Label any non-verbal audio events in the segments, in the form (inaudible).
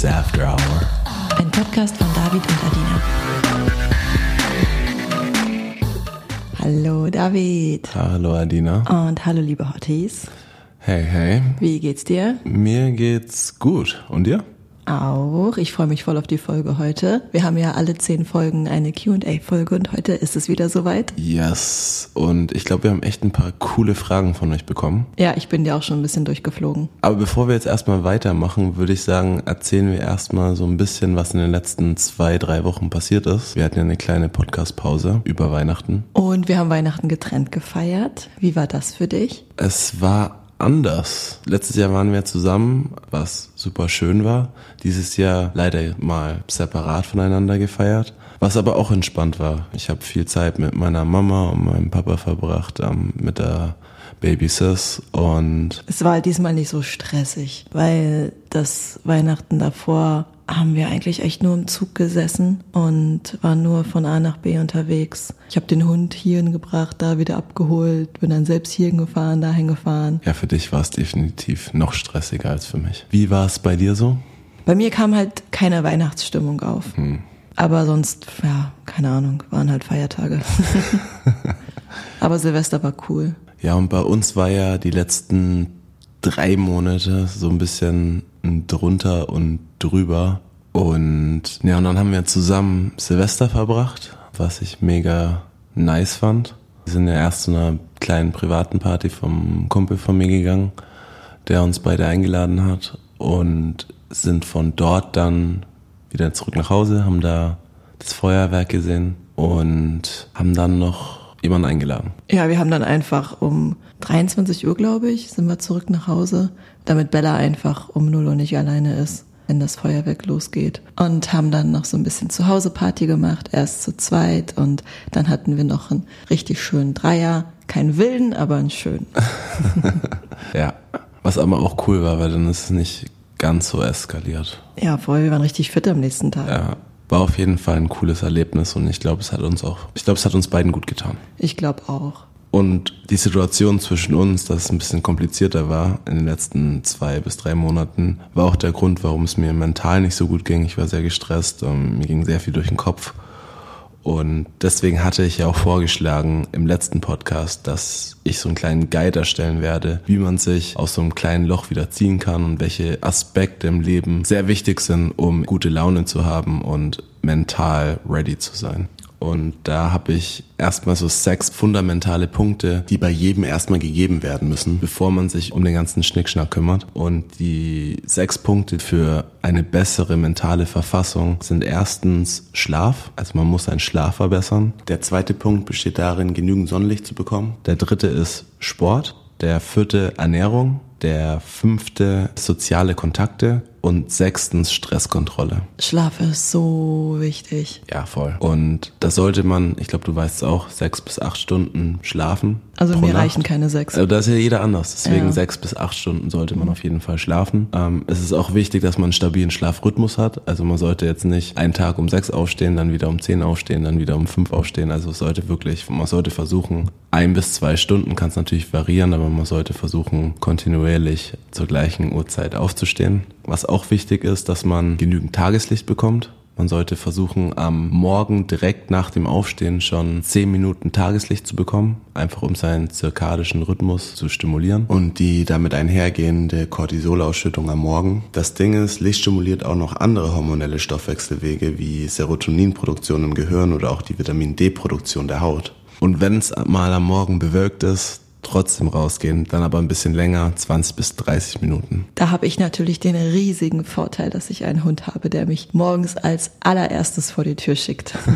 It's After Hour. Ein Podcast von David und Adina. Hallo David. Hallo Adina. Und hallo liebe Hotties. Hey, hey. Wie geht's dir? Mir geht's gut. Und dir? Auch. Ich freue mich voll auf die Folge heute. Wir haben ja alle zehn Folgen eine QA-Folge und heute ist es wieder soweit. Yes. Und ich glaube, wir haben echt ein paar coole Fragen von euch bekommen. Ja, ich bin dir auch schon ein bisschen durchgeflogen. Aber bevor wir jetzt erstmal weitermachen, würde ich sagen, erzählen wir erstmal so ein bisschen, was in den letzten zwei, drei Wochen passiert ist. Wir hatten ja eine kleine Podcast-Pause über Weihnachten. Und wir haben Weihnachten getrennt gefeiert. Wie war das für dich? Es war anders. Letztes Jahr waren wir zusammen, was super schön war. Dieses Jahr leider mal separat voneinander gefeiert, was aber auch entspannt war. Ich habe viel Zeit mit meiner Mama und meinem Papa verbracht, ähm, mit der Baby Sis und Es war diesmal nicht so stressig, weil das Weihnachten davor haben wir eigentlich echt nur im Zug gesessen und waren nur von A nach B unterwegs. Ich habe den Hund hierhin gebracht, da wieder abgeholt, bin dann selbst hierhin gefahren, dahin gefahren. ja, für dich war es definitiv noch stressiger als für mich. Wie war es bei dir so? Bei mir kam halt keine Weihnachtsstimmung auf. Aber sonst, ja, keine Ahnung, waren halt Feiertage. (laughs) Aber Silvester war cool. Ja, und bei uns war ja die letzten drei Monate so ein bisschen drunter und drüber. Und ja, und dann haben wir zusammen Silvester verbracht, was ich mega nice fand. Wir sind ja erst zu einer kleinen privaten Party vom Kumpel von mir gegangen, der uns beide eingeladen hat und sind von dort dann wieder zurück nach Hause, haben da das Feuerwerk gesehen und haben dann noch jemanden eingeladen. Ja, wir haben dann einfach um 23 Uhr, glaube ich, sind wir zurück nach Hause, damit Bella einfach um 0 Uhr nicht alleine ist, wenn das Feuerwerk losgeht. Und haben dann noch so ein bisschen Zuhause-Party gemacht, erst zu zweit und dann hatten wir noch einen richtig schönen Dreier. Keinen wilden, aber einen schönen. (laughs) (laughs) Ja, was aber auch cool war, weil dann ist es nicht ganz so eskaliert. Ja, voll, wir waren richtig fit am nächsten Tag. Ja, war auf jeden Fall ein cooles Erlebnis und ich glaube, es hat uns auch, ich glaube, es hat uns beiden gut getan. Ich glaube auch. Und die Situation zwischen uns, dass es ein bisschen komplizierter war in den letzten zwei bis drei Monaten, war auch der Grund, warum es mir mental nicht so gut ging. Ich war sehr gestresst, ähm, mir ging sehr viel durch den Kopf. Und deswegen hatte ich ja auch vorgeschlagen im letzten Podcast, dass ich so einen kleinen Guide erstellen werde, wie man sich aus so einem kleinen Loch wieder ziehen kann und welche Aspekte im Leben sehr wichtig sind, um gute Laune zu haben und mental ready zu sein. Und da habe ich erstmal so sechs fundamentale Punkte, die bei jedem erstmal gegeben werden müssen, bevor man sich um den ganzen Schnickschnack kümmert. Und die sechs Punkte für eine bessere mentale Verfassung sind erstens Schlaf. Also man muss seinen Schlaf verbessern. Der zweite Punkt besteht darin, genügend Sonnenlicht zu bekommen. Der dritte ist Sport. Der vierte Ernährung. Der fünfte soziale Kontakte. Und sechstens Stresskontrolle. Schlaf ist so wichtig. Ja, voll. Und da sollte man, ich glaube, du weißt es auch, sechs bis acht Stunden schlafen. Also mir Nacht. reichen keine sechs. Also da ist ja jeder anders. Deswegen Ja. sechs bis acht Stunden sollte man auf jeden Fall schlafen. Ähm, es ist auch wichtig, dass man einen stabilen Schlafrhythmus hat. Also man sollte jetzt nicht einen Tag um sechs aufstehen, dann wieder um zehn aufstehen, dann wieder um fünf aufstehen. Also es sollte wirklich, man sollte versuchen, ein bis zwei Stunden kann es natürlich variieren, aber man sollte versuchen, kontinuierlich zur gleichen Uhrzeit aufzustehen. Was auch wichtig ist, dass man genügend Tageslicht bekommt. Man sollte versuchen, am Morgen direkt nach dem Aufstehen schon 10 Minuten Tageslicht zu bekommen, einfach um seinen zirkadischen Rhythmus zu stimulieren und die damit einhergehende Cortisolausschüttung am Morgen. Das Ding ist, Licht stimuliert auch noch andere hormonelle Stoffwechselwege wie Serotoninproduktion im Gehirn oder auch die Vitamin D-Produktion der Haut. Und wenn es mal am Morgen bewölkt ist, trotzdem rausgehen, dann aber ein bisschen länger, 20 bis 30 Minuten. Da habe ich natürlich den riesigen Vorteil, dass ich einen Hund habe, der mich morgens als allererstes vor die Tür schickt. (laughs)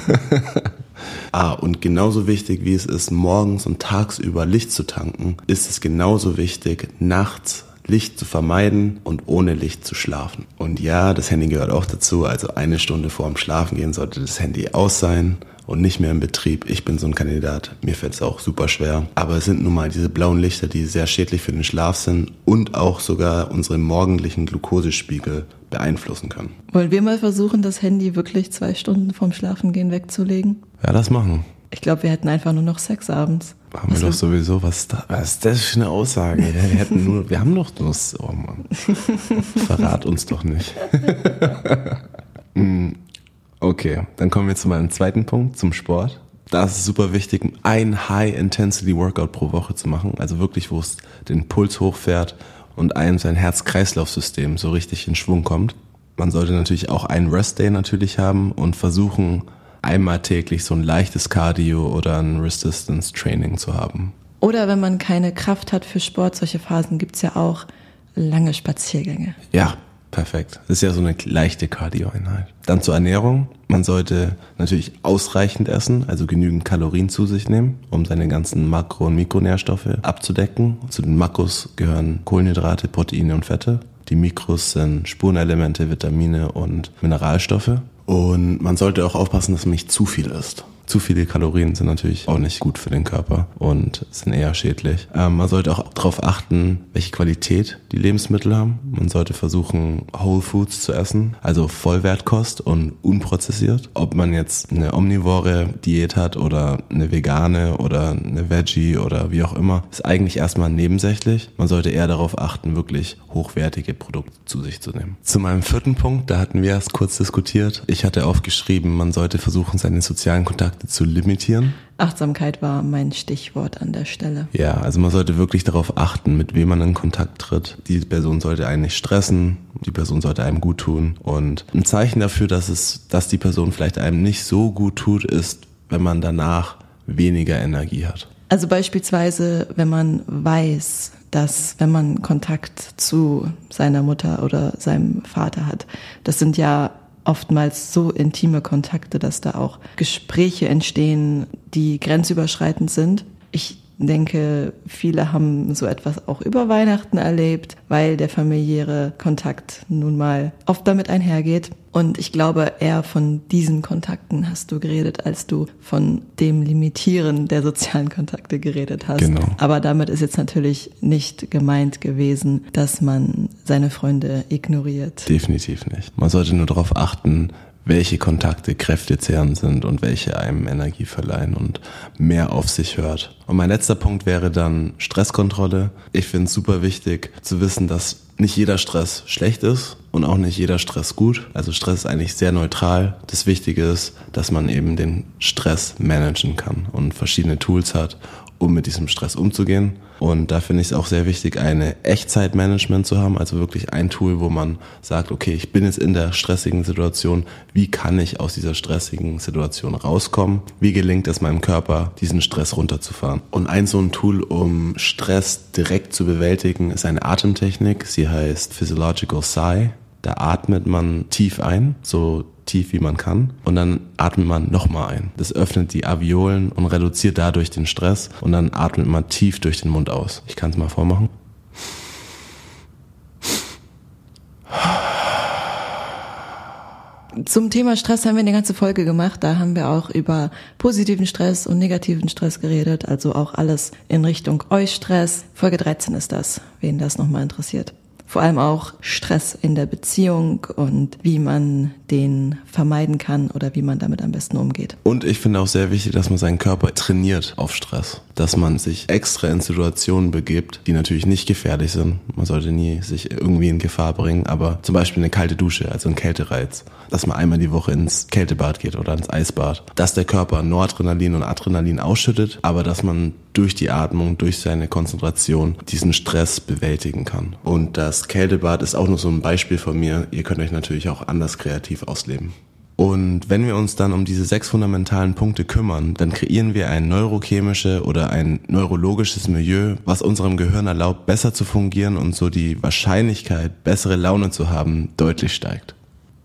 Ah, und genauso wichtig wie es ist, morgens und tagsüber Licht zu tanken, ist es genauso wichtig, nachts Licht zu vermeiden und ohne Licht zu schlafen. Und ja, das Handy gehört auch dazu, also eine Stunde vor dem Schlafengehen sollte das Handy aus sein und nicht mehr im Betrieb. Ich bin so ein Kandidat, mir fällt es auch super schwer. Aber es sind nun mal diese blauen Lichter, die sehr schädlich für den Schlaf sind und auch sogar unseren morgendlichen Glukosespiegel beeinflussen können. Wollen wir mal versuchen, das Handy wirklich zwei Stunden vorm Schlafengehen wegzulegen? Ja, das machen. Ich glaube, wir hätten einfach nur noch Sex abends. Haben wir doch sowieso, was, da, was ist das für eine Aussage? Wir hätten nur, wir haben doch nur, oh Mann. (laughs) Verrat uns doch nicht. (laughs) (laughs) Okay, dann kommen wir zu meinem zweiten Punkt, zum Sport. Da ist es super wichtig, ein High-Intensity-Workout pro Woche zu machen. Also wirklich, wo es den Puls hochfährt und einem sein Herz-Kreislauf-System so richtig in Schwung kommt. Man sollte natürlich auch einen Rest-Day natürlich haben und versuchen, einmal täglich so ein leichtes Cardio oder ein Resistance-Training zu haben. Oder wenn man keine Kraft hat für Sport, solche Phasen gibt's ja auch lange Spaziergänge. Ja, perfekt. Das ist ja so eine leichte Cardio-Einheit. Dann zur Ernährung. Man sollte natürlich ausreichend essen, also genügend Kalorien zu sich nehmen, um seine ganzen Makro- und Mikronährstoffe abzudecken. Zu den Makros gehören Kohlenhydrate, Proteine und Fette. Die Mikros sind Spurenelemente, Vitamine und Mineralstoffe. Und man sollte auch aufpassen, dass man nicht zu viel isst. Zu viele Kalorien sind natürlich auch nicht gut für den Körper und sind eher schädlich. Ähm, man sollte auch darauf achten, welche Qualität die Lebensmittel haben. Man sollte versuchen, Whole Foods zu essen, also Vollwertkost und unprozessiert. Ob man jetzt eine omnivore Diät hat oder eine vegane oder eine Veggie oder wie auch immer, ist eigentlich erstmal nebensächlich. Man sollte eher darauf achten, wirklich hochwertige Produkte zu sich zu nehmen. Zu meinem vierten Punkt, da hatten wir erst kurz diskutiert. Ich hatte aufgeschrieben, man sollte versuchen, seine sozialen Kontakte zu limitieren. Achtsamkeit war mein Stichwort an der Stelle. Ja, also man sollte wirklich darauf achten, mit wem man in Kontakt tritt. Die Person sollte einen nicht stressen, die Person sollte einem gut tun. Und ein Zeichen dafür, dass es, dass die Person vielleicht einem nicht so gut tut, ist, wenn man danach weniger Energie hat. Also beispielsweise, wenn man weiß, dass wenn man Kontakt zu seiner Mutter oder seinem Vater hat, das sind ja oftmals so intime Kontakte, dass da auch Gespräche entstehen, die grenzüberschreitend sind. Ich denke, viele haben so etwas auch über Weihnachten erlebt, weil der familiäre Kontakt nun mal oft damit einhergeht. Und ich glaube, eher von diesen Kontakten hast du geredet, als du von dem Limitieren der sozialen Kontakte geredet hast. Genau. Aber damit ist jetzt natürlich nicht gemeint gewesen, dass man seine Freunde ignoriert. Definitiv nicht. Man sollte nur darauf achten, welche Kontakte kräftezehrend sind und welche einem Energie verleihen und mehr auf sich hört. Und mein letzter Punkt wäre dann Stresskontrolle. Ich finde es super wichtig zu wissen, dass nicht jeder Stress schlecht ist und auch nicht jeder Stress gut. Also Stress ist eigentlich sehr neutral. Das Wichtige ist, dass man eben den Stress managen kann und verschiedene Tools hat, um mit diesem Stress umzugehen. Und da finde ich es auch sehr wichtig, eine Echtzeitmanagement zu haben, also wirklich ein Tool, wo man sagt, okay, ich bin jetzt in der stressigen Situation, wie kann ich aus dieser stressigen Situation rauskommen? Wie gelingt es meinem Körper, diesen Stress runterzufahren? Und ein so ein Tool, um Stress direkt zu bewältigen, ist eine Atemtechnik. Sie heißt Physiological Sigh. Da atmet man tief ein, so tief wie man kann. Und dann atmet man nochmal ein. Das öffnet die Alveolen und reduziert dadurch den Stress. Und dann atmet man tief durch den Mund aus. Ich kann es mal vormachen. Zum Thema Stress haben wir eine ganze Folge gemacht. Da haben wir auch über positiven Stress und negativen Stress geredet. Also auch alles in Richtung Eustress. Folge 13 ist das, wen das nochmal interessiert vor allem auch Stress in der Beziehung und wie man den vermeiden kann oder wie man damit am besten umgeht. Und ich finde auch sehr wichtig, dass man seinen Körper trainiert auf Stress. Dass man sich extra in Situationen begibt, die natürlich nicht gefährlich sind. Man sollte nie sich irgendwie in Gefahr bringen, aber zum Beispiel eine kalte Dusche, also ein Kältereiz. Dass man einmal die Woche ins Kältebad geht oder ins Eisbad. Dass der Körper Noradrenalin und Adrenalin ausschüttet, aber dass man durch die Atmung, durch seine Konzentration diesen Stress bewältigen kann. Und Kältebad ist auch nur so ein Beispiel von mir. Ihr könnt euch natürlich auch anders kreativ ausleben. Und wenn wir uns dann um diese sechs fundamentalen Punkte kümmern, dann kreieren wir ein neurochemische oder ein neurologisches Milieu, was unserem Gehirn erlaubt, besser zu fungieren und so die Wahrscheinlichkeit, bessere Laune zu haben, deutlich steigt.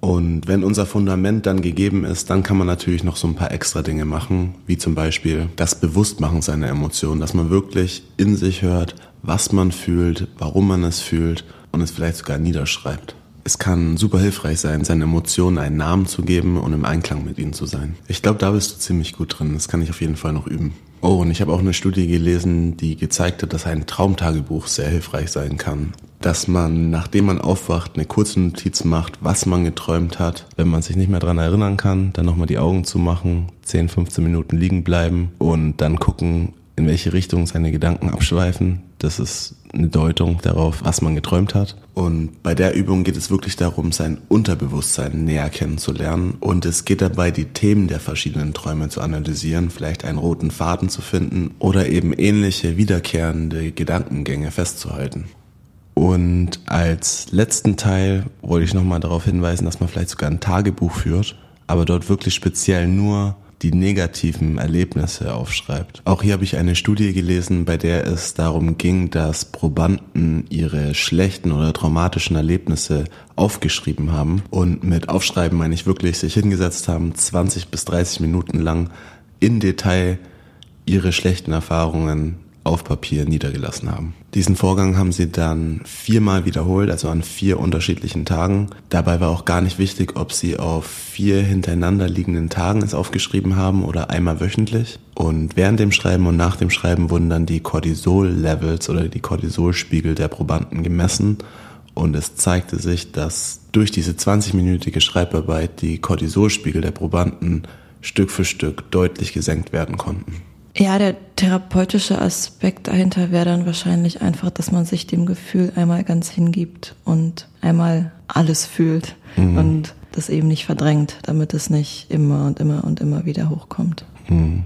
Und wenn unser Fundament dann gegeben ist, dann kann man natürlich noch so ein paar extra Dinge machen, wie zum Beispiel das Bewusstmachen seiner Emotionen, dass man wirklich in sich hört, was man fühlt, warum man es fühlt und es vielleicht sogar niederschreibt. Es kann super hilfreich sein, seinen Emotionen einen Namen zu geben und im Einklang mit ihnen zu sein. Ich glaube, da bist du ziemlich gut drin. Das kann ich auf jeden Fall noch üben. Oh, und ich habe auch eine Studie gelesen, die gezeigt hat, dass ein Traumtagebuch sehr hilfreich sein kann. dass man, nachdem man aufwacht, eine kurze Notiz macht, was man geträumt hat. Wenn man sich nicht mehr dran erinnern kann, dann nochmal die Augen zu machen, 10, 15 Minuten liegen bleiben und dann gucken, in welche Richtung seine Gedanken abschweifen. Das ist eine Deutung darauf, was man geträumt hat. Und bei der Übung geht es wirklich darum, sein Unterbewusstsein näher kennenzulernen. Und es geht dabei, die Themen der verschiedenen Träume zu analysieren, vielleicht einen roten Faden zu finden oder eben ähnliche wiederkehrende Gedankengänge festzuhalten. Und als letzten Teil wollte ich nochmal darauf hinweisen, dass man vielleicht sogar ein Tagebuch führt, aber dort wirklich speziell nur die negativen Erlebnisse aufschreibt. Auch hier habe ich eine Studie gelesen, bei der es darum ging, dass Probanden ihre schlechten oder traumatischen Erlebnisse aufgeschrieben haben. Und mit Aufschreiben meine ich wirklich sich hingesetzt haben, 20 bis 30 Minuten lang in Detail ihre schlechten Erfahrungen auf Papier niedergelassen haben. Diesen Vorgang haben sie dann viermal wiederholt, also an vier unterschiedlichen Tagen. Dabei war auch gar nicht wichtig, ob sie auf vier hintereinander liegenden Tagen es aufgeschrieben haben oder einmal wöchentlich. Und während dem Schreiben und nach dem Schreiben wurden dann die Cortisol-Levels oder die Cortisolspiegel der Probanden gemessen. Und es zeigte sich, dass durch diese 20-minütige Schreibarbeit die Cortisolspiegel der Probanden Stück für Stück deutlich gesenkt werden konnten. Ja, der therapeutische Aspekt dahinter wäre dann wahrscheinlich einfach, dass man sich dem Gefühl einmal ganz hingibt und einmal alles fühlt mhm. und das eben nicht verdrängt, damit es nicht immer und immer und immer wieder hochkommt. Mhm.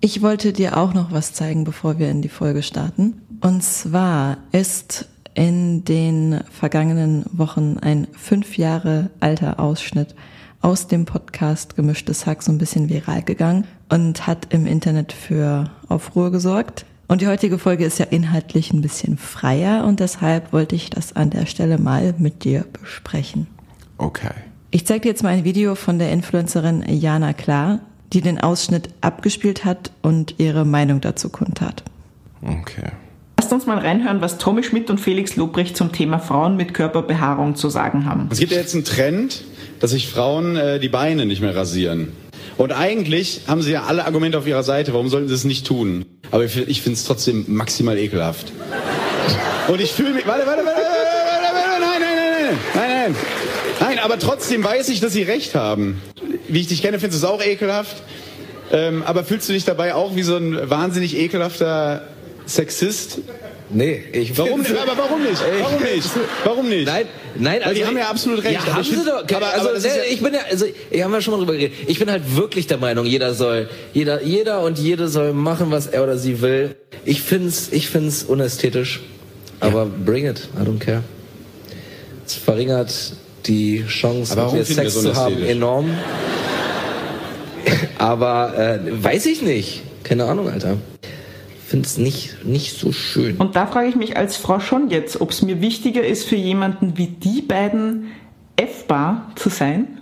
Ich wollte dir auch noch was zeigen, bevor wir in die Folge starten. Und zwar ist in den vergangenen Wochen ein fünf Jahre alter Ausschnitt aus dem Podcast Gemischtes Hack so ein bisschen viral gegangen und hat im Internet für Aufruhr gesorgt. Und die heutige Folge ist ja inhaltlich ein bisschen freier und deshalb wollte ich das an der Stelle mal mit dir besprechen. Okay. Ich zeige dir jetzt mal ein Video von der Influencerin Jana Klar, die den Ausschnitt abgespielt hat und ihre Meinung dazu kundtat. Okay. Lasst uns mal reinhören, was Tommy Schmidt und Felix Lobrecht zum Thema Frauen mit Körperbehaarung zu sagen haben. Es gibt ja jetzt einen Trend, dass sich Frauen äh, die Beine nicht mehr rasieren. Und eigentlich haben sie ja alle Argumente auf ihrer Seite. Warum sollten sie es nicht tun? Aber ich, ich finde es trotzdem maximal ekelhaft. Und ich fühle mich. Warte, warte, warte, warte, warte, nein, nein, nein, nein, nein, nein. Nein, aber trotzdem weiß ich, dass sie recht haben. Wie ich dich kenne, findest du es auch ekelhaft. Ähm, aber fühlst du dich dabei auch wie so ein wahnsinnig ekelhafter Sexist? Nee, ich warum, aber warum nicht? Warum nicht? Warum nicht? Nein, nein, Weil also die haben ja absolut recht. Ja, haben sie doch. Aber, also, aber ja ich bin ja, also, ich haben ja schon mal drüber geredet. Ich bin halt wirklich der Meinung, jeder soll, jeder, jeder und jede soll machen, was er oder sie will. Ich find's, ich find's unästhetisch. Aber bring it, I don't care. Es verringert die Chance, mit mir Sex zu haben, enorm. (laughs) aber äh, weiß ich nicht. Keine Ahnung, Alter finde es nicht, nicht so schön. Und da frage ich mich als Frau schon jetzt, ob es mir wichtiger ist, für jemanden wie die beiden F-bar zu sein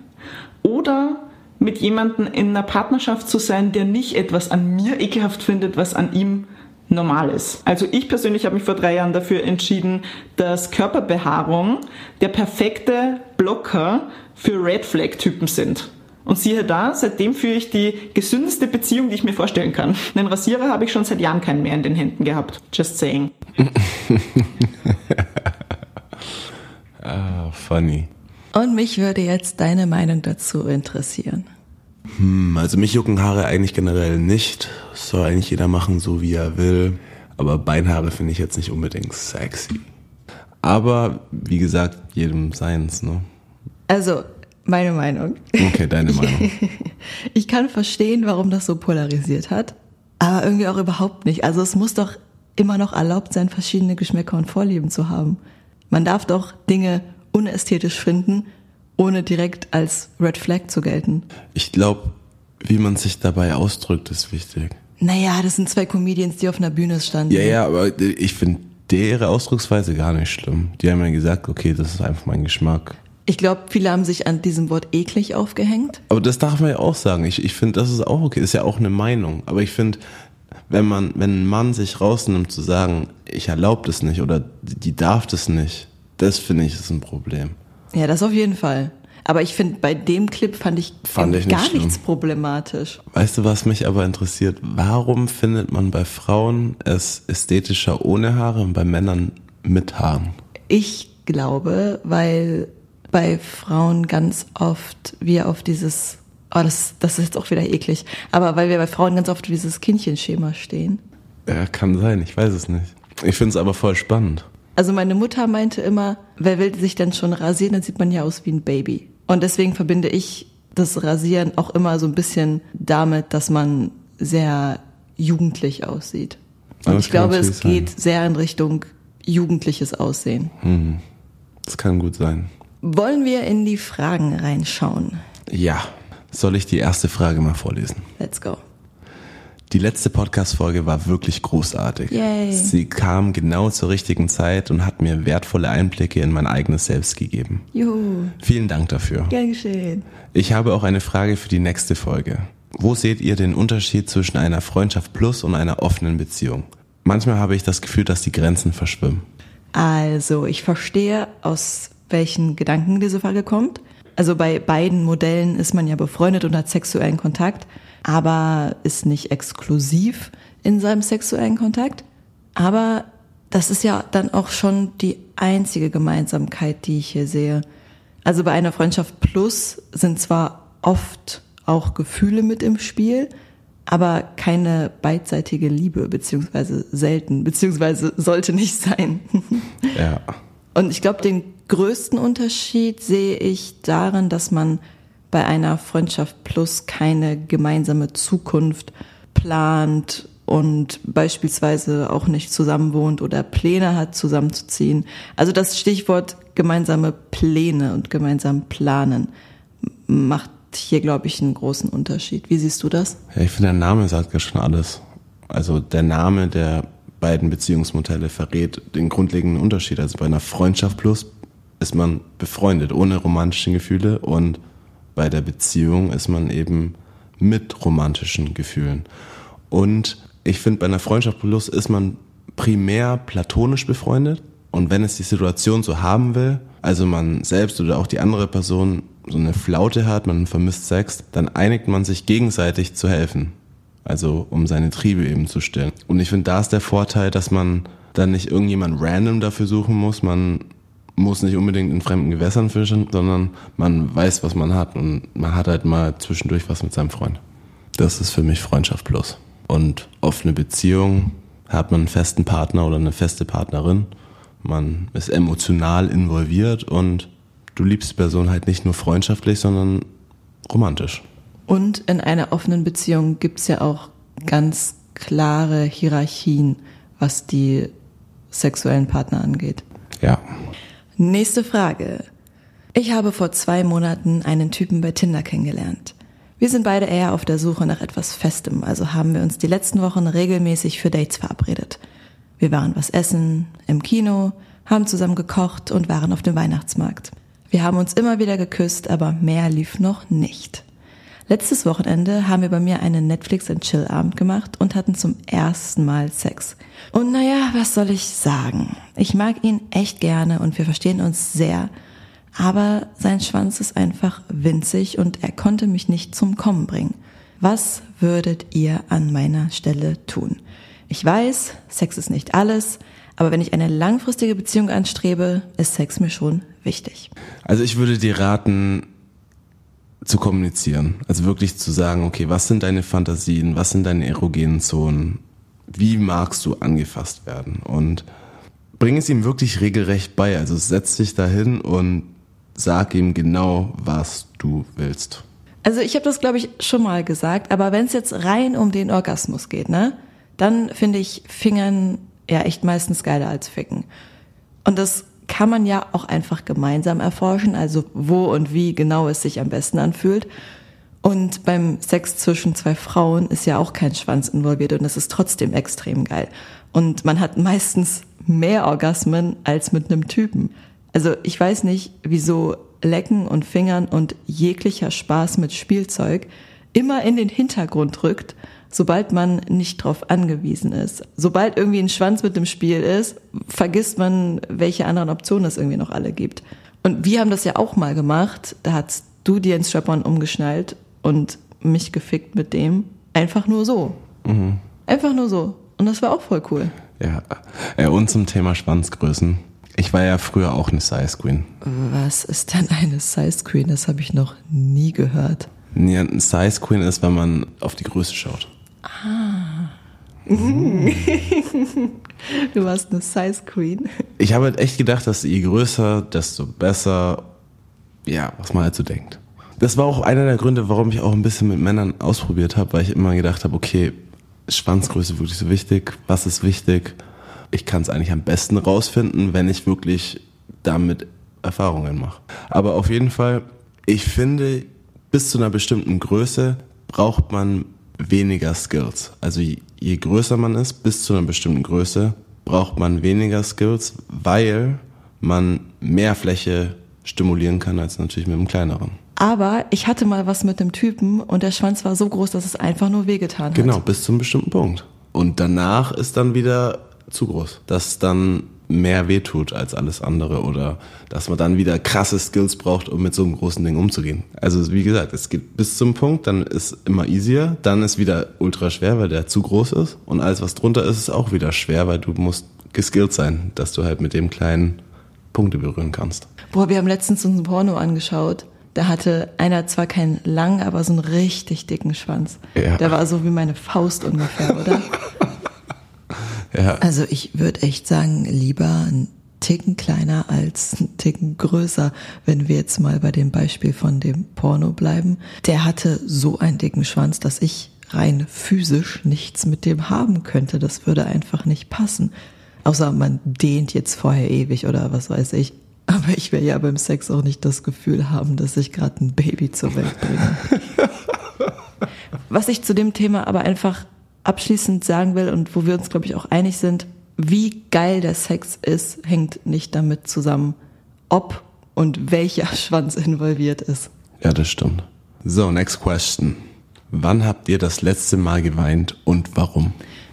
oder mit jemandem in einer Partnerschaft zu sein, der nicht etwas an mir ekelhaft findet, was an ihm normal ist. Also ich persönlich habe mich vor drei Jahren dafür entschieden, dass Körperbehaarung der perfekte Blocker für Red Flag Typen sind. Und siehe da, seitdem führe ich die gesündeste Beziehung, die ich mir vorstellen kann. Einen Rasierer habe ich schon seit Jahren keinen mehr in den Händen gehabt. Just saying. (laughs) ah, funny. Und mich würde jetzt deine Meinung dazu interessieren. Hm, also mich jucken Haare eigentlich generell nicht. soll eigentlich jeder machen, so wie er will. Aber Beinhaare finde ich jetzt nicht unbedingt sexy. Aber wie gesagt, jedem seins, ne? Also meine Meinung. Okay, deine (laughs) Meinung. Ich kann verstehen, warum das so polarisiert hat, aber irgendwie auch überhaupt nicht. Also es muss doch immer noch erlaubt sein, verschiedene Geschmäcker und Vorlieben zu haben. Man darf doch Dinge unästhetisch finden, ohne direkt als Red Flag zu gelten. Ich glaube, wie man sich dabei ausdrückt, ist wichtig. Naja, das sind zwei Comedians, die auf einer Bühne standen. Ja, ja, aber ich finde deren Ausdrucksweise gar nicht schlimm. Die haben ja gesagt, okay, das ist einfach mein Geschmack. Ich glaube, viele haben sich an diesem Wort eklig aufgehängt. Aber das darf man ja auch sagen. Ich, ich finde, das ist auch okay. Das ist ja auch eine Meinung. Aber ich finde, wenn man, wenn ein Mann sich rausnimmt zu sagen, ich erlaube das nicht oder die darf das nicht, das finde ich ist ein Problem. Ja, das auf jeden Fall. Aber ich finde, bei dem Clip fand ich, fand ich gar nicht nichts problematisch. Weißt du, was mich aber interessiert? Warum findet man bei Frauen es ästhetischer ohne Haare und bei Männern mit Haaren? Ich glaube, weil bei Frauen ganz oft wir auf dieses, oh, das, das ist jetzt auch wieder eklig, aber weil wir bei Frauen ganz oft dieses Kindchenschema stehen. Ja, kann sein, ich weiß es nicht. Ich finde es aber voll spannend. Also meine Mutter meinte immer, wer will sich denn schon rasieren, dann sieht man ja aus wie ein Baby. Und deswegen verbinde ich das Rasieren auch immer so ein bisschen damit, dass man sehr jugendlich aussieht. Und Das ich glaube, es sein. geht sehr in Richtung jugendliches Aussehen. Hm. Das kann gut sein. Wollen wir in die Fragen reinschauen? Ja. Soll ich die erste Frage mal vorlesen? Let's go. Die letzte Podcast-Folge war wirklich großartig. Yay. Sie kam genau zur richtigen Zeit und hat mir wertvolle Einblicke in mein eigenes Selbst gegeben. Juhu, Vielen Dank dafür. gern geschehen. Ich habe auch eine Frage für die nächste Folge. Wo seht ihr den Unterschied zwischen einer Freundschaft plus und einer offenen Beziehung? Manchmal habe ich das Gefühl, dass die Grenzen verschwimmen. Also, ich verstehe, aus welchen Gedanken diese Frage kommt. Also bei beiden Modellen ist man ja befreundet und hat sexuellen Kontakt, aber ist nicht exklusiv in seinem sexuellen Kontakt. Aber das ist ja dann auch schon die einzige Gemeinsamkeit, die ich hier sehe. Also bei einer Freundschaft plus sind zwar oft auch Gefühle mit im Spiel, aber keine beidseitige Liebe, beziehungsweise selten, beziehungsweise sollte nicht sein. Ja. Und ich glaube, den größten Unterschied sehe ich darin, dass man bei einer Freundschaft plus keine gemeinsame Zukunft plant und beispielsweise auch nicht zusammen wohnt oder Pläne hat, zusammenzuziehen. Also das Stichwort gemeinsame Pläne und gemeinsam planen macht hier, glaube ich, einen großen Unterschied. Wie siehst du das? ja ich finde, der Name sagt ja schon alles. Also der Name der beiden Beziehungsmodelle verrät den grundlegenden Unterschied. Also bei einer Freundschaft plus ist man befreundet, ohne romantische Gefühle und bei der Beziehung ist man eben mit romantischen Gefühlen. Und ich finde, bei einer Freundschaft plus ist man primär platonisch befreundet und wenn es die Situation so haben will, also man selbst oder auch die andere Person so eine Flaute hat, man vermisst Sex, dann einigt man sich gegenseitig zu helfen. Also um seine Triebe eben zu stillen. Und ich finde, da ist der Vorteil, dass man dann nicht irgendjemand random dafür suchen muss. Man muss nicht unbedingt in fremden Gewässern fischen, sondern man weiß, was man hat und man hat halt mal zwischendurch was mit seinem Freund. Das ist für mich Freundschaft plus. Und offene Beziehung hat man einen festen Partner oder eine feste Partnerin. Man ist emotional involviert und du liebst die Person halt nicht nur freundschaftlich, sondern romantisch. Und in einer offenen Beziehung gibt's ja auch ganz klare Hierarchien, was die sexuellen Partner angeht. Ja. Nächste Frage. Ich habe vor zwei Monaten einen Typen bei Tinder kennengelernt. Wir sind beide eher auf der Suche nach etwas Festem, also haben wir uns die letzten Wochen regelmäßig für Dates verabredet. Wir waren was essen, im Kino, haben zusammen gekocht und waren auf dem Weihnachtsmarkt. Wir haben uns immer wieder geküsst, aber mehr lief noch nicht. Letztes Wochenende haben wir bei mir einen Netflix and Chill Abend gemacht und hatten zum ersten Mal Sex. Und naja, was soll ich sagen? Ich mag ihn echt gerne und wir verstehen uns sehr, aber sein Schwanz ist einfach winzig und er konnte mich nicht zum Kommen bringen. Was würdet ihr an meiner Stelle tun? Ich weiß, Sex ist nicht alles, aber wenn ich eine langfristige Beziehung anstrebe, ist Sex mir schon wichtig. Also ich würde dir raten, zu kommunizieren. Also wirklich zu sagen, okay, was sind deine Fantasien, was sind deine erogenen Zonen, wie magst du angefasst werden und bring es ihm wirklich regelrecht bei. Also setz dich dahin und sag ihm genau, was du willst. Also ich habe das, glaube ich, schon mal gesagt, aber wenn es jetzt rein um den Orgasmus geht, ne, dann finde ich Fingern ja echt meistens geiler als Ficken. Und das kann man ja auch einfach gemeinsam erforschen, also wo und wie genau es sich am besten anfühlt. Und beim Sex zwischen zwei Frauen ist ja auch kein Schwanz involviert und es ist trotzdem extrem geil. Und man hat meistens mehr Orgasmen als mit einem Typen. Also ich weiß nicht, wieso Lecken und Fingern und jeglicher Spaß mit Spielzeug immer in den Hintergrund rückt, sobald man nicht drauf angewiesen ist. Sobald irgendwie ein Schwanz mit dem Spiel ist, vergisst man, welche anderen Optionen es irgendwie noch alle gibt. Und wir haben das ja auch mal gemacht. Da hast du dir ins Strap-on umgeschnallt und mich gefickt mit dem. Einfach nur so. Einfach nur so. Und das war auch voll cool. Ja, äh, und zum Thema Schwanzgrößen. Ich war ja früher auch eine Size Queen. Was ist denn eine Size Queen? Das habe ich noch nie gehört. Ja, ein Size Queen ist, wenn man auf die Größe schaut. Ah. (laughs) du warst eine Size Queen. Ich habe halt echt gedacht, dass je größer, desto besser, ja, was man halt so denkt. Das war auch einer der Gründe, warum ich auch ein bisschen mit Männern ausprobiert habe, weil ich immer gedacht habe, okay, Schwanzgröße wirklich so wichtig? Was ist wichtig? Ich kann es eigentlich am besten rausfinden, wenn ich wirklich damit Erfahrungen mache. Aber auf jeden Fall, ich finde, bis zu einer bestimmten Größe braucht man weniger Skills. Also je, je größer man ist, bis zu einer bestimmten Größe, braucht man weniger Skills, weil man mehr Fläche stimulieren kann als natürlich mit einem kleineren. Aber ich hatte mal was mit einem Typen und der Schwanz war so groß, dass es einfach nur wehgetan hat. Genau, bis zu einem bestimmten Punkt. Und danach ist dann wieder zu groß. Dass dann mehr wehtut als alles andere oder dass man dann wieder krasse Skills braucht, um mit so einem großen Ding umzugehen. Also wie gesagt, es geht bis zum Punkt, dann ist immer easier, dann ist wieder ultra schwer, weil der zu groß ist und alles was drunter ist, ist auch wieder schwer, weil du musst geskillt sein, dass du halt mit dem kleinen Punkte berühren kannst. Boah, wir haben letztens uns ein Porno angeschaut. Da hatte einer zwar keinen langen, aber so einen richtig dicken Schwanz. Ja. Der war so wie meine Faust ungefähr, oder? (laughs) Ja. Also ich würde echt sagen, lieber ein Ticken kleiner als ein Ticken größer, wenn wir jetzt mal bei dem Beispiel von dem Porno bleiben. Der hatte so einen dicken Schwanz, dass ich rein physisch nichts mit dem haben könnte. Das würde einfach nicht passen. Außer man dehnt jetzt vorher ewig oder was weiß ich. Aber ich will ja beim Sex auch nicht das Gefühl haben, dass ich gerade ein Baby zur Welt bringe. (laughs) was ich zu dem Thema aber einfach abschließend sagen will und wo wir uns, glaube ich, auch einig sind, wie geil der Sex ist, hängt nicht damit zusammen, ob und welcher (laughs) Schwanz involviert ist. Ja, das stimmt. So, next question. Wann habt ihr das letzte Mal geweint und warum?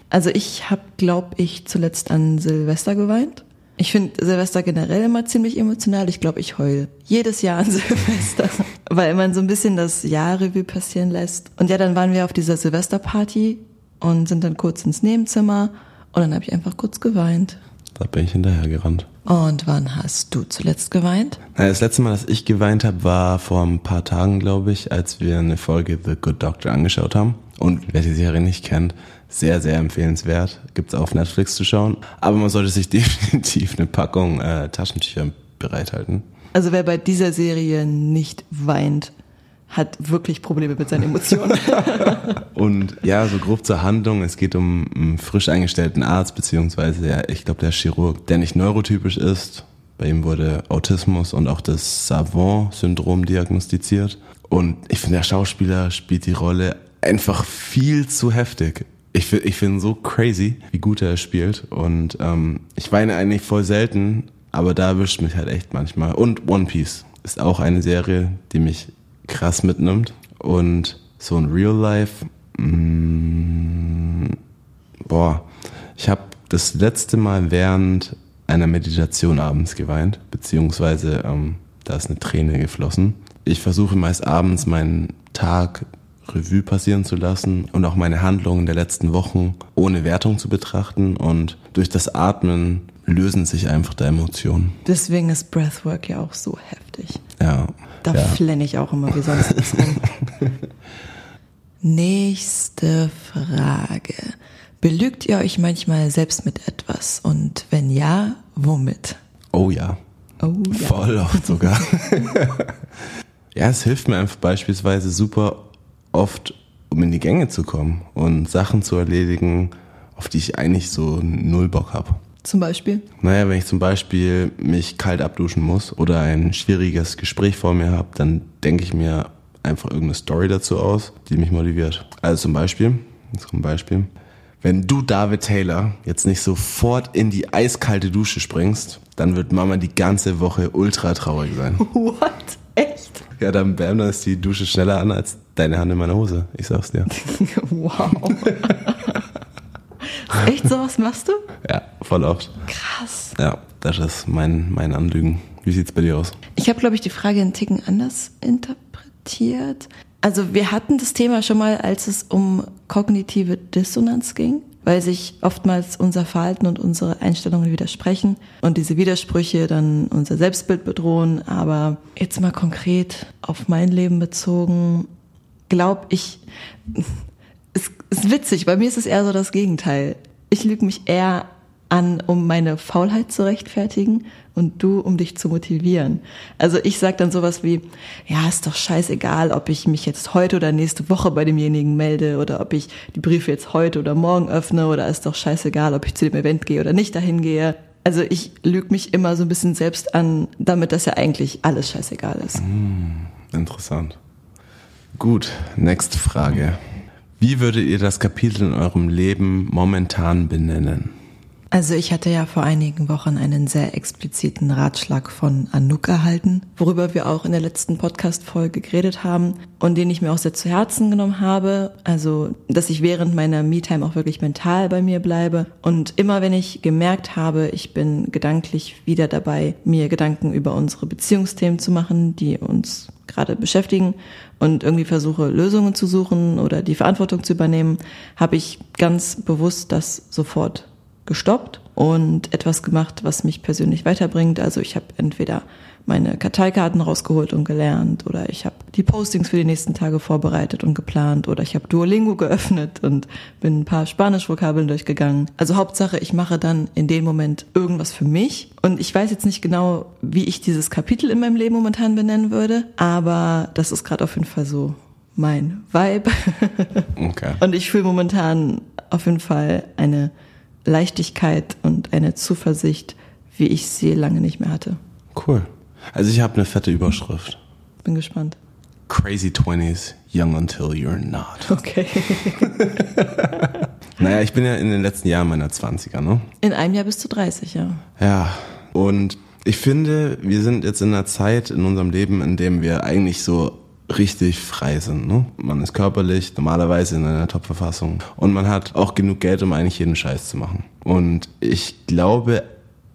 Also ich habe, glaube ich, zuletzt an Silvester geweint. Ich finde Silvester generell immer ziemlich emotional. Ich glaube, ich heul jedes Jahr an (laughs) Silvester, weil man so ein bisschen das Jahrrevue passieren lässt. Und ja, dann waren wir auf dieser Silvesterparty und sind dann kurz ins Nebenzimmer und dann habe ich einfach kurz geweint. Da bin ich hinterhergerannt. Und wann hast du zuletzt geweint? Das letzte Mal, dass ich geweint habe, war vor ein paar Tagen, glaube ich, als wir eine Folge The Good Doctor angeschaut haben. Und wer die Serie nicht kennt, sehr, sehr empfehlenswert. Gibt's auf Netflix zu schauen. Aber man sollte sich (laughs) definitiv eine Packung äh, Taschentücher bereithalten. Also wer bei dieser Serie nicht weint, hat wirklich Probleme mit seinen Emotionen. (laughs) und ja, so grob zur Handlung. Es geht um einen frisch eingestellten Arzt, beziehungsweise ja, ich glaube, der Chirurg, der nicht neurotypisch ist. Bei ihm wurde Autismus und auch das Savant-Syndrom diagnostiziert. Und ich finde, der Schauspieler spielt die Rolle einfach viel zu heftig. Ich, ich finde so crazy, wie gut er spielt. Und ähm, ich weine eigentlich voll selten, aber da erwischt mich halt echt manchmal. Und One Piece ist auch eine Serie, die mich krass mitnimmt. Und so ein Real Life, mm, boah, ich habe das letzte Mal während einer Meditation abends geweint, beziehungsweise ähm, da ist eine Träne geflossen. Ich versuche meist abends meinen Tag Revue passieren zu lassen und auch meine Handlungen der letzten Wochen ohne Wertung zu betrachten und durch das Atmen lösen sich einfach da Emotionen. Deswegen ist Breathwork ja auch so heftig. Ja. Da ja. flenne ich auch immer wie sonst. (laughs) Nächste Frage. Belügt ihr euch manchmal selbst mit etwas? Und wenn ja, womit? Oh ja. Oh ja. Voll oft sogar. (laughs) ja, es hilft mir einfach beispielsweise super oft, um in die Gänge zu kommen und Sachen zu erledigen, auf die ich eigentlich so null Bock habe. Zum Beispiel? Naja, wenn ich zum Beispiel mich kalt abduschen muss oder ein schwieriges Gespräch vor mir habe, dann denke ich mir einfach irgendeine Story dazu aus, die mich motiviert. Also zum Beispiel, zum Beispiel, wenn du David Taylor jetzt nicht sofort in die eiskalte Dusche springst, dann wird Mama die ganze Woche ultra traurig sein. (laughs) What? Echt? Ja, dann bam, dann ist die Dusche schneller an als deine Hand in meiner Hose. Ich sag's dir. (laughs) wow. (laughs) Echt sowas machst du? Ja, voll oft. Krass. Ja, das ist mein, mein Anlügen. Wie sieht's bei dir aus? Ich habe, glaube ich, die Frage einen Ticken anders interpretiert. Also wir hatten das Thema schon mal, als es um kognitive Dissonanz ging. weil sich oftmals unser Verhalten und unsere Einstellungen widersprechen und diese Widersprüche dann unser Selbstbild bedrohen. Aber jetzt mal konkret auf mein Leben bezogen, glaube ich, (laughs) es ist witzig, bei mir ist es eher so das Gegenteil. Ich lüge mich eher an, um meine Faulheit zu rechtfertigen und du, um dich zu motivieren. Also ich sag dann sowas wie, ja, ist doch scheißegal, ob ich mich jetzt heute oder nächste Woche bei demjenigen melde oder ob ich die Briefe jetzt heute oder morgen öffne oder ist doch scheißegal, ob ich zu dem Event gehe oder nicht dahin gehe. Also ich lüge mich immer so ein bisschen selbst an, damit das ja eigentlich alles scheißegal ist. Hm, interessant. Gut, nächste Frage. Wie würdet ihr das Kapitel in eurem Leben momentan benennen? Also ich hatte ja vor einigen Wochen einen sehr expliziten Ratschlag von Anouk erhalten, worüber wir auch in der letzten Podcast-Folge geredet haben und den ich mir auch sehr zu Herzen genommen habe. Also, dass ich während meiner Me-Time auch wirklich mental bei mir bleibe und immer wenn ich gemerkt habe, ich bin gedanklich wieder dabei, mir Gedanken über unsere Beziehungsthemen zu machen, die uns gerade beschäftigen und irgendwie versuche Lösungen zu suchen oder die Verantwortung zu übernehmen, habe ich ganz bewusst das sofort gestoppt und etwas gemacht, was mich persönlich weiterbringt. Also ich habe entweder meine Karteikarten rausgeholt und gelernt oder ich habe die Postings für die nächsten Tage vorbereitet und geplant oder ich habe Duolingo geöffnet und bin ein paar Spanisch-Vokabeln durchgegangen. Also Hauptsache, ich mache dann in dem Moment irgendwas für mich und ich weiß jetzt nicht genau, wie ich dieses Kapitel in meinem Leben momentan benennen würde, aber das ist gerade auf jeden Fall so mein Vibe. (laughs) Okay. Und ich fühle momentan auf jeden Fall eine Leichtigkeit und eine Zuversicht, wie ich sie lange nicht mehr hatte. Cool. Also ich habe eine fette Überschrift. Bin gespannt. Crazy 20s, young until you're not. Okay. (laughs) naja, ich bin ja in den letzten Jahren meiner 20er, ne? In einem Jahr bis zu 30, ja. Ja, und ich finde, wir sind jetzt in einer Zeit in unserem Leben, in dem wir eigentlich so richtig frei sind. Ne? Man ist körperlich normalerweise in einer Top-Verfassung und man hat auch genug Geld, um eigentlich jeden Scheiß zu machen. Und ich glaube,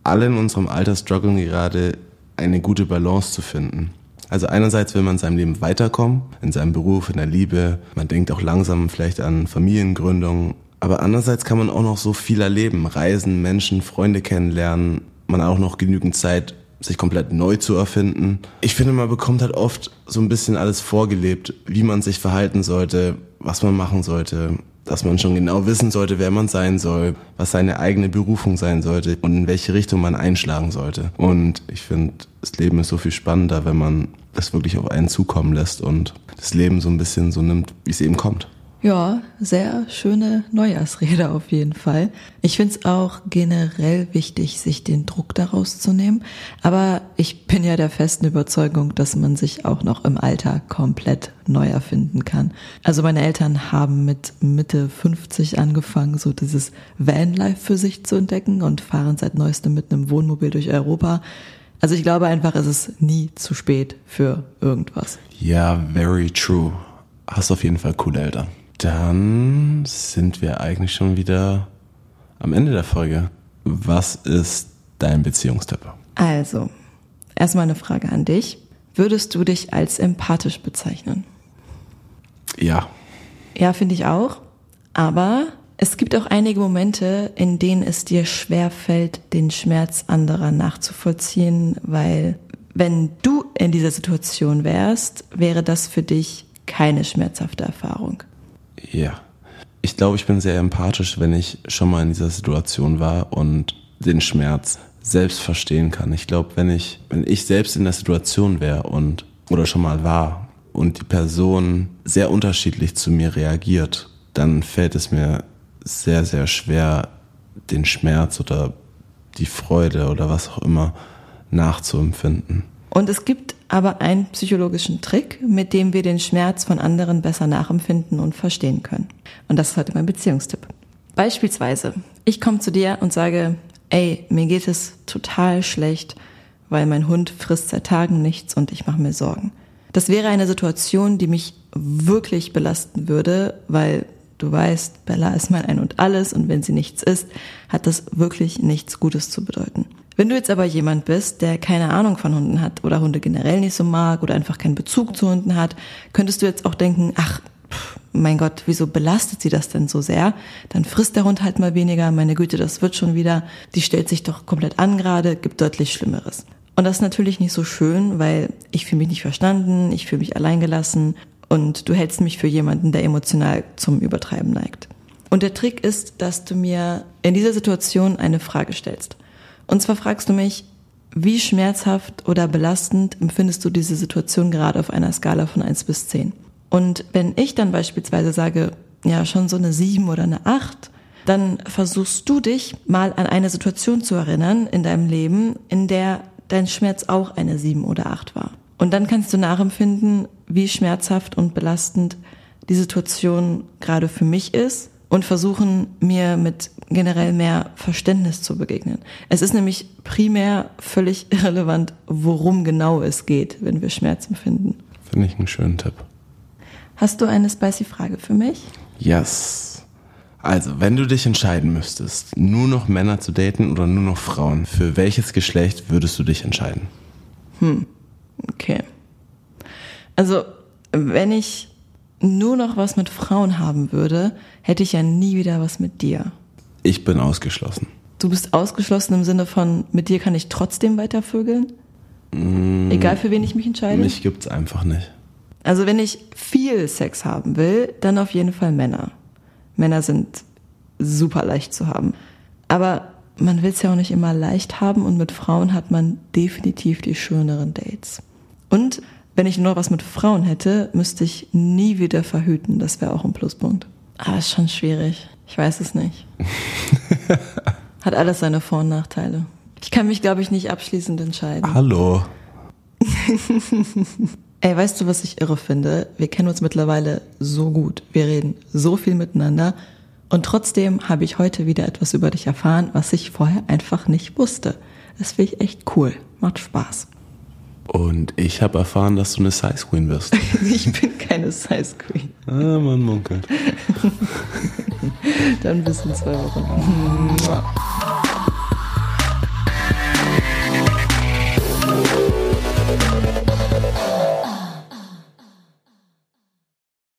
alle in unserem Alter strugglen gerade, eine gute Balance zu finden. Also einerseits will man in seinem Leben weiterkommen, in seinem Beruf, in der Liebe. Man denkt auch langsam vielleicht an Familiengründung. Aber andererseits kann man auch noch so viel erleben. Reisen, Menschen, Freunde kennenlernen. Man hat auch noch genügend Zeit, sich komplett neu zu erfinden. Ich finde, man bekommt halt oft so ein bisschen alles vorgelebt, wie man sich verhalten sollte, was man machen sollte, dass man schon genau wissen sollte, wer man sein soll, was seine eigene Berufung sein sollte und in welche Richtung man einschlagen sollte. Und ich finde, das Leben ist so viel spannender, wenn man das wirklich auf einen zukommen lässt und das Leben so ein bisschen so nimmt, wie es eben kommt. Ja, sehr schöne Neujahrsrede auf jeden Fall. Ich finde es auch generell wichtig, sich den Druck daraus zu nehmen. Aber ich bin ja der festen Überzeugung, dass man sich auch noch im Alter komplett neu erfinden kann. Also meine Eltern haben mit Mitte 50 angefangen, so dieses Vanlife für sich zu entdecken und fahren seit neuestem mit einem Wohnmobil durch Europa. Also ich glaube einfach, es ist nie zu spät für irgendwas. Ja, very true. Hast auf jeden Fall coole Eltern. Dann sind wir eigentlich schon wieder am Ende der Folge. Was ist dein Beziehungstipp? Also, erstmal eine Frage an dich. Würdest du dich als empathisch bezeichnen? Ja. Ja, finde ich auch. Aber es gibt auch einige Momente, in denen es dir schwer fällt, den Schmerz anderer nachzuvollziehen, weil wenn du in dieser Situation wärst, wäre das für dich keine schmerzhafte Erfahrung. Ja. Ich glaube, ich bin sehr empathisch, wenn ich schon mal in dieser Situation war und den Schmerz selbst verstehen kann. Ich glaube, wenn ich, wenn ich selbst in der Situation wäre und oder schon mal war und die Person sehr unterschiedlich zu mir reagiert, dann fällt es mir sehr, sehr schwer, den Schmerz oder die Freude oder was auch immer nachzuempfinden. Und es gibt aber einen psychologischen Trick, mit dem wir den Schmerz von anderen besser nachempfinden und verstehen können. Und das ist heute mein Beziehungstipp. Beispielsweise, ich komme zu dir und sage, ey, mir geht es total schlecht, weil mein Hund frisst seit Tagen nichts und ich mache mir Sorgen. Das wäre eine Situation, die mich wirklich belasten würde, weil du weißt, Bella ist mein Ein und alles und wenn sie nichts isst, hat das wirklich nichts Gutes zu bedeuten. Wenn du jetzt aber jemand bist, der keine Ahnung von Hunden hat oder Hunde generell nicht so mag oder einfach keinen Bezug zu Hunden hat, könntest du jetzt auch denken, ach, mein Gott, wieso belastet sie das denn so sehr? Dann frisst der Hund halt mal weniger, meine Güte, das wird schon wieder. Die stellt sich doch komplett an gerade, gibt deutlich Schlimmeres. Und das ist natürlich nicht so schön, weil ich fühle mich nicht verstanden, ich fühle mich alleingelassen und du hältst mich für jemanden, der emotional zum Übertreiben neigt. Und der Trick ist, dass du mir in dieser Situation eine Frage stellst. Und zwar fragst du mich, wie schmerzhaft oder belastend empfindest du diese Situation gerade auf einer Skala von 1 bis 10? Und wenn ich dann beispielsweise sage, ja, schon so eine 7 oder eine 8, dann versuchst du dich mal an eine Situation zu erinnern in deinem Leben, in der dein Schmerz auch eine 7 oder 8 war. Und dann kannst du nachempfinden, wie schmerzhaft und belastend die Situation gerade für mich ist und versuchen, mir mit generell mehr Verständnis zu begegnen. Es ist nämlich primär völlig (laughs) irrelevant, worum genau es geht, wenn wir Schmerz empfinden. Finde ich einen schönen Tipp. Hast du eine spicy Frage für mich? Yes. Also, wenn du dich entscheiden müsstest, nur noch Männer zu daten oder nur noch Frauen, für welches Geschlecht würdest du dich entscheiden? Hm, okay. Also, wenn ich nur noch was mit Frauen haben würde, hätte ich ja nie wieder was mit dir. Ich bin ausgeschlossen. Du bist ausgeschlossen im Sinne von, mit dir kann ich trotzdem weiter vögeln? Mm, Egal für wen ich mich entscheide? Mich gibt's einfach nicht. Also wenn ich viel Sex haben will, dann auf jeden Fall Männer. Männer sind super leicht zu haben. Aber man will es ja auch nicht immer leicht haben und mit Frauen hat man definitiv die schöneren Dates. Und wenn ich nur was mit Frauen hätte, müsste ich nie wieder verhüten. Das wäre auch ein Pluspunkt. Aber ist schon schwierig. Ich weiß es nicht. (laughs) Hat alles seine Vor- und Nachteile. Ich kann mich, glaube ich, nicht abschließend entscheiden. Hallo. (laughs) Ey, weißt du, was ich irre finde? Wir kennen uns mittlerweile so gut. Wir reden so viel miteinander. Und trotzdem habe ich heute wieder etwas über dich erfahren, was ich vorher einfach nicht wusste. Das finde ich echt cool. Macht Spaß. Und ich habe erfahren, dass du eine Size Queen wirst. (laughs) ich bin keine Size Queen. Ah, man munkelt. (laughs) Dann bis in zwei Wochen. (laughs)